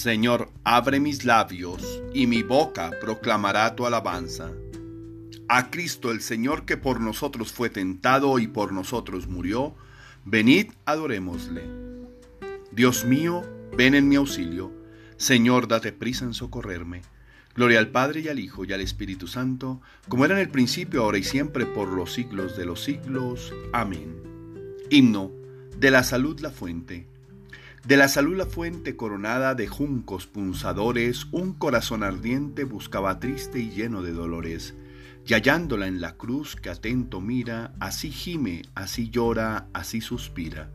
Señor, abre mis labios, y mi boca proclamará tu alabanza. A Cristo el Señor que por nosotros fue tentado y por nosotros murió, venid adorémosle. Dios mío, ven en mi auxilio. Señor, date prisa en socorrerme. Gloria al Padre y al Hijo y al Espíritu Santo, como era en el principio, ahora y siempre, por los siglos de los siglos. Amén. Himno de la salud la fuente. De la salud la fuente coronada de juncos punzadores, un corazón ardiente buscaba triste y lleno de dolores. Y hallándola en la cruz que atento mira, así gime, así llora, así suspira.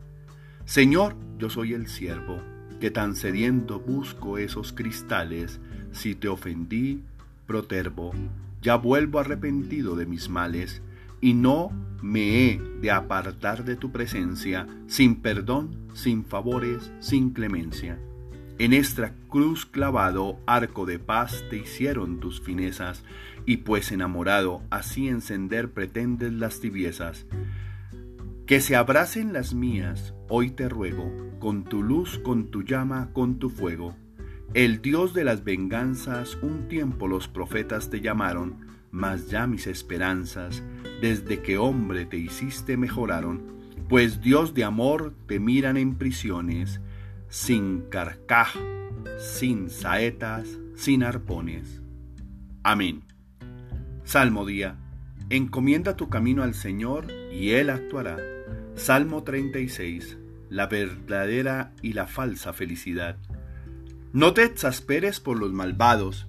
Señor, yo soy el siervo, que tan sediento busco esos cristales, si te ofendí, protervo, ya vuelvo arrepentido de mis males, y no me he de apartar de tu presencia, sin perdón, sin favores, sin clemencia. En esta cruz clavado, arco de paz te hicieron tus finezas, y pues enamorado, así encender pretendes las tibiezas. Que se abracen las mías, hoy te ruego, con tu luz, con tu llama, con tu fuego. El Dios de las venganzas, un tiempo los profetas te llamaron, mas ya mis esperanzas, desde que hombre te hiciste, mejoraron, pues Dios de amor te miran en prisiones, sin carcaj, sin saetas, sin arpones. Amén. Salmo día. Encomienda tu camino al Señor y Él actuará. Salmo 36. La verdadera y la falsa felicidad. No te exasperes por los malvados,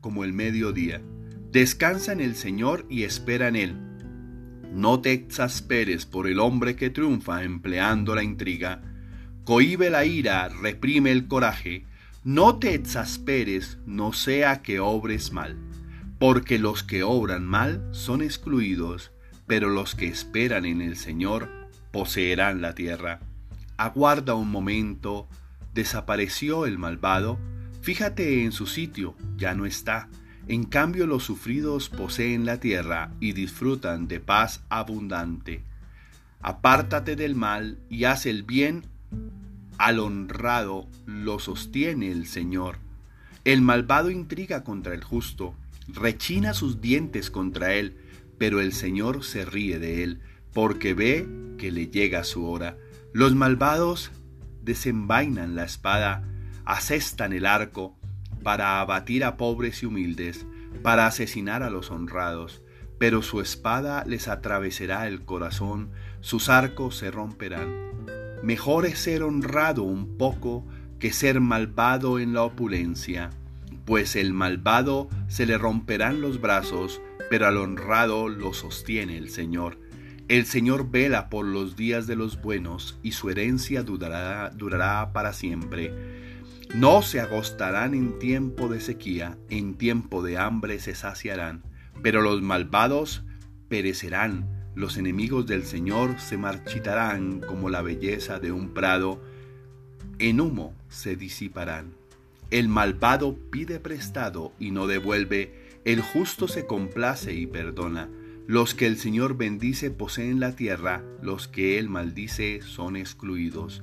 como el mediodía. Descansa en el Señor y espera en Él. No te exasperes por el hombre que triunfa empleando la intriga. Cohibe la ira, reprime el coraje. No te exasperes, no sea que obres mal. Porque los que obran mal son excluidos, pero los que esperan en el Señor poseerán la tierra. Aguarda un momento, desapareció el malvado, Fíjate en su sitio, ya no está. En cambio los sufridos poseen la tierra y disfrutan de paz abundante. Apártate del mal y haz el bien. Al honrado lo sostiene el Señor. El malvado intriga contra el justo, rechina sus dientes contra él, pero el Señor se ríe de él, porque ve que le llega su hora. Los malvados desenvainan la espada, asestan el arco para abatir a pobres y humildes, para asesinar a los honrados, pero su espada les atravesará el corazón, sus arcos se romperán. Mejor es ser honrado un poco que ser malvado en la opulencia, pues el malvado se le romperán los brazos, pero al honrado lo sostiene el Señor. El Señor vela por los días de los buenos, y su herencia durará, durará para siempre. No se agostarán en tiempo de sequía, en tiempo de hambre se saciarán, pero los malvados perecerán, los enemigos del Señor se marchitarán como la belleza de un prado, en humo se disiparán. El malvado pide prestado y no devuelve, el justo se complace y perdona. Los que el Señor bendice poseen la tierra, los que él maldice son excluidos.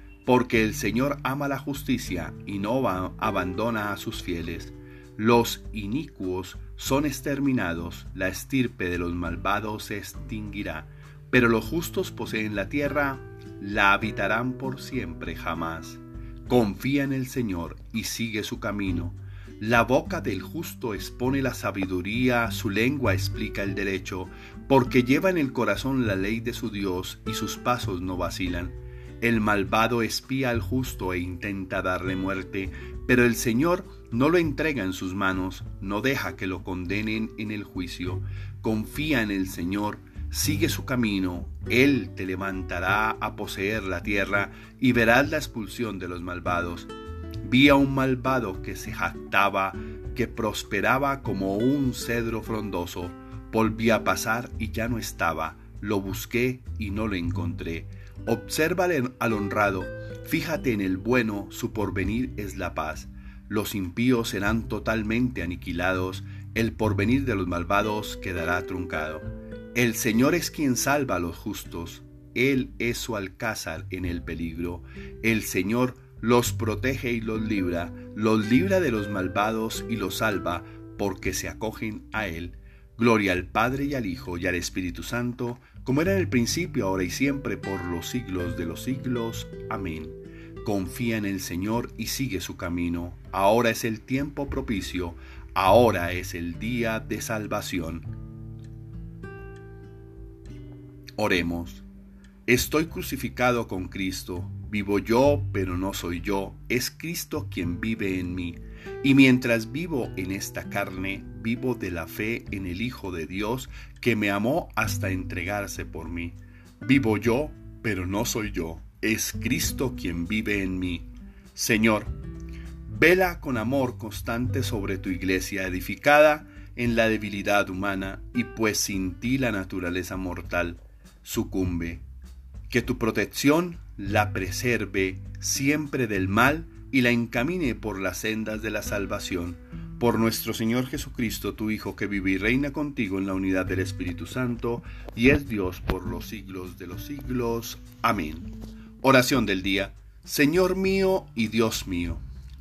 porque el Señor ama la justicia y no abandona a sus fieles. Los inicuos son exterminados, la estirpe de los malvados se extinguirá, pero los justos poseen la tierra, la habitarán por siempre jamás. Confía en el Señor y sigue su camino. La boca del justo expone la sabiduría, su lengua explica el derecho, porque lleva en el corazón la ley de su Dios y sus pasos no vacilan. El malvado espía al justo e intenta darle muerte, pero el Señor no lo entrega en sus manos, no deja que lo condenen en el juicio. Confía en el Señor, sigue su camino, Él te levantará a poseer la tierra y verás la expulsión de los malvados. Vi a un malvado que se jactaba, que prosperaba como un cedro frondoso. Volví a pasar y ya no estaba. Lo busqué y no lo encontré. Observa al honrado, fíjate en el bueno, su porvenir es la paz. Los impíos serán totalmente aniquilados, el porvenir de los malvados quedará truncado. El Señor es quien salva a los justos, Él es su alcázar en el peligro. El Señor los protege y los libra, los libra de los malvados y los salva, porque se acogen a Él. Gloria al Padre y al Hijo y al Espíritu Santo, como era en el principio, ahora y siempre, por los siglos de los siglos. Amén. Confía en el Señor y sigue su camino. Ahora es el tiempo propicio, ahora es el día de salvación. Oremos. Estoy crucificado con Cristo Vivo yo, pero no soy yo, es Cristo quien vive en mí. Y mientras vivo en esta carne, vivo de la fe en el Hijo de Dios que me amó hasta entregarse por mí. Vivo yo, pero no soy yo, es Cristo quien vive en mí. Señor, vela con amor constante sobre tu iglesia edificada en la debilidad humana y pues sin ti la naturaleza mortal sucumbe. Que tu protección la preserve siempre del mal y la encamine por las sendas de la salvación. Por nuestro Señor Jesucristo, tu Hijo, que vive y reina contigo en la unidad del Espíritu Santo, y es Dios por los siglos de los siglos. Amén. Oración del día. Señor mío y Dios mío,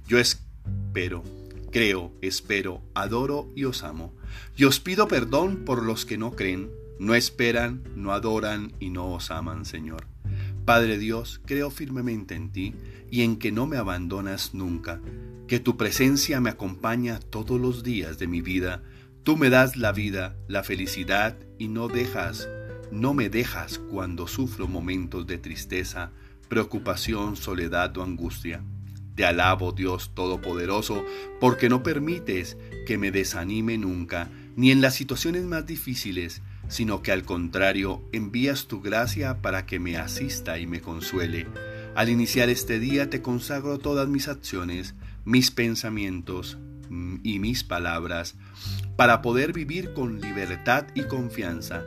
yo espero, creo, espero, adoro y os amo. Y os pido perdón por los que no creen, no esperan, no adoran y no os aman, Señor. Padre Dios, creo firmemente en ti y en que no me abandonas nunca, que tu presencia me acompaña todos los días de mi vida. Tú me das la vida, la felicidad y no dejas, no me dejas cuando sufro momentos de tristeza, preocupación, soledad o angustia. Te alabo, Dios Todopoderoso, porque no permites que me desanime nunca, ni en las situaciones más difíciles, sino que al contrario envías tu gracia para que me asista y me consuele. Al iniciar este día te consagro todas mis acciones, mis pensamientos mm, y mis palabras, para poder vivir con libertad y confianza.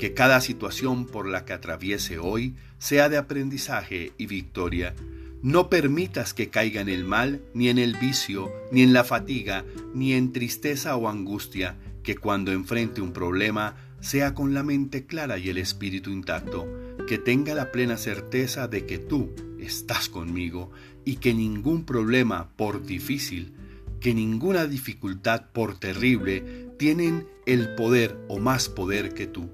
Que cada situación por la que atraviese hoy sea de aprendizaje y victoria. No permitas que caiga en el mal, ni en el vicio, ni en la fatiga, ni en tristeza o angustia, que cuando enfrente un problema sea con la mente clara y el espíritu intacto, que tenga la plena certeza de que tú estás conmigo y que ningún problema, por difícil, que ninguna dificultad, por terrible, tienen el poder o más poder que tú.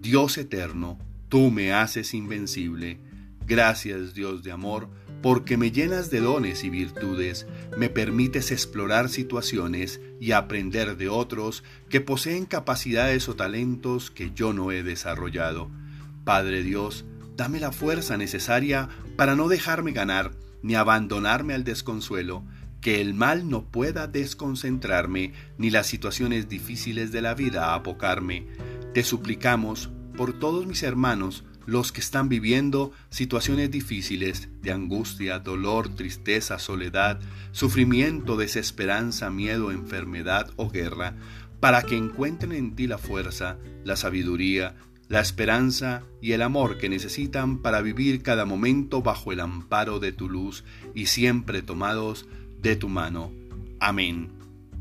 Dios eterno, tú me haces invencible. Gracias Dios de amor, porque me llenas de dones y virtudes, me permites explorar situaciones y aprender de otros que poseen capacidades o talentos que yo no he desarrollado. Padre Dios, dame la fuerza necesaria para no dejarme ganar ni abandonarme al desconsuelo, que el mal no pueda desconcentrarme ni las situaciones difíciles de la vida apocarme. Te suplicamos por todos mis hermanos, los que están viviendo situaciones difíciles de angustia, dolor, tristeza, soledad, sufrimiento, desesperanza, miedo, enfermedad o guerra, para que encuentren en ti la fuerza, la sabiduría, la esperanza y el amor que necesitan para vivir cada momento bajo el amparo de tu luz y siempre tomados de tu mano. Amén.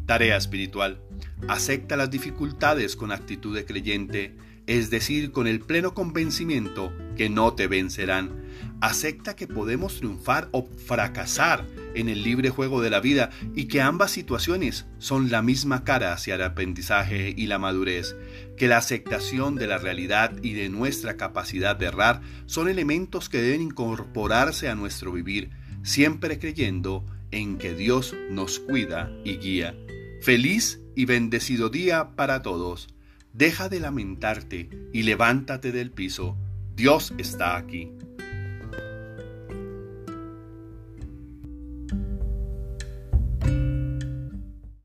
Tarea espiritual. Acepta las dificultades con actitud de creyente es decir, con el pleno convencimiento que no te vencerán. Acepta que podemos triunfar o fracasar en el libre juego de la vida y que ambas situaciones son la misma cara hacia el aprendizaje y la madurez, que la aceptación de la realidad y de nuestra capacidad de errar son elementos que deben incorporarse a nuestro vivir, siempre creyendo en que Dios nos cuida y guía. Feliz y bendecido día para todos. Deja de lamentarte y levántate del piso. Dios está aquí.